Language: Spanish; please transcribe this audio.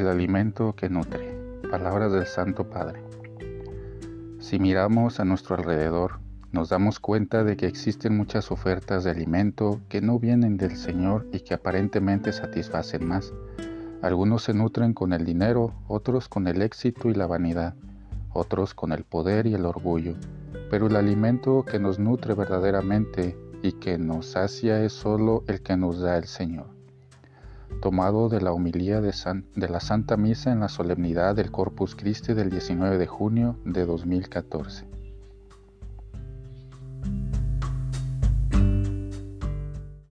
alimento que nutre. Palabras del Santo Padre. Si miramos a nuestro alrededor, nos damos cuenta de que existen muchas ofertas de alimento que no vienen del Señor y que aparentemente satisfacen más. Algunos se nutren con el dinero, otros con el éxito y la vanidad, otros con el poder y el orgullo. Pero el alimento que nos nutre verdaderamente y que nos sacia es solo el que nos da el Señor tomado de la homilía de, de, la Santa Misa en la solemnidad del Corpus Christi del 19 de junio de 2014.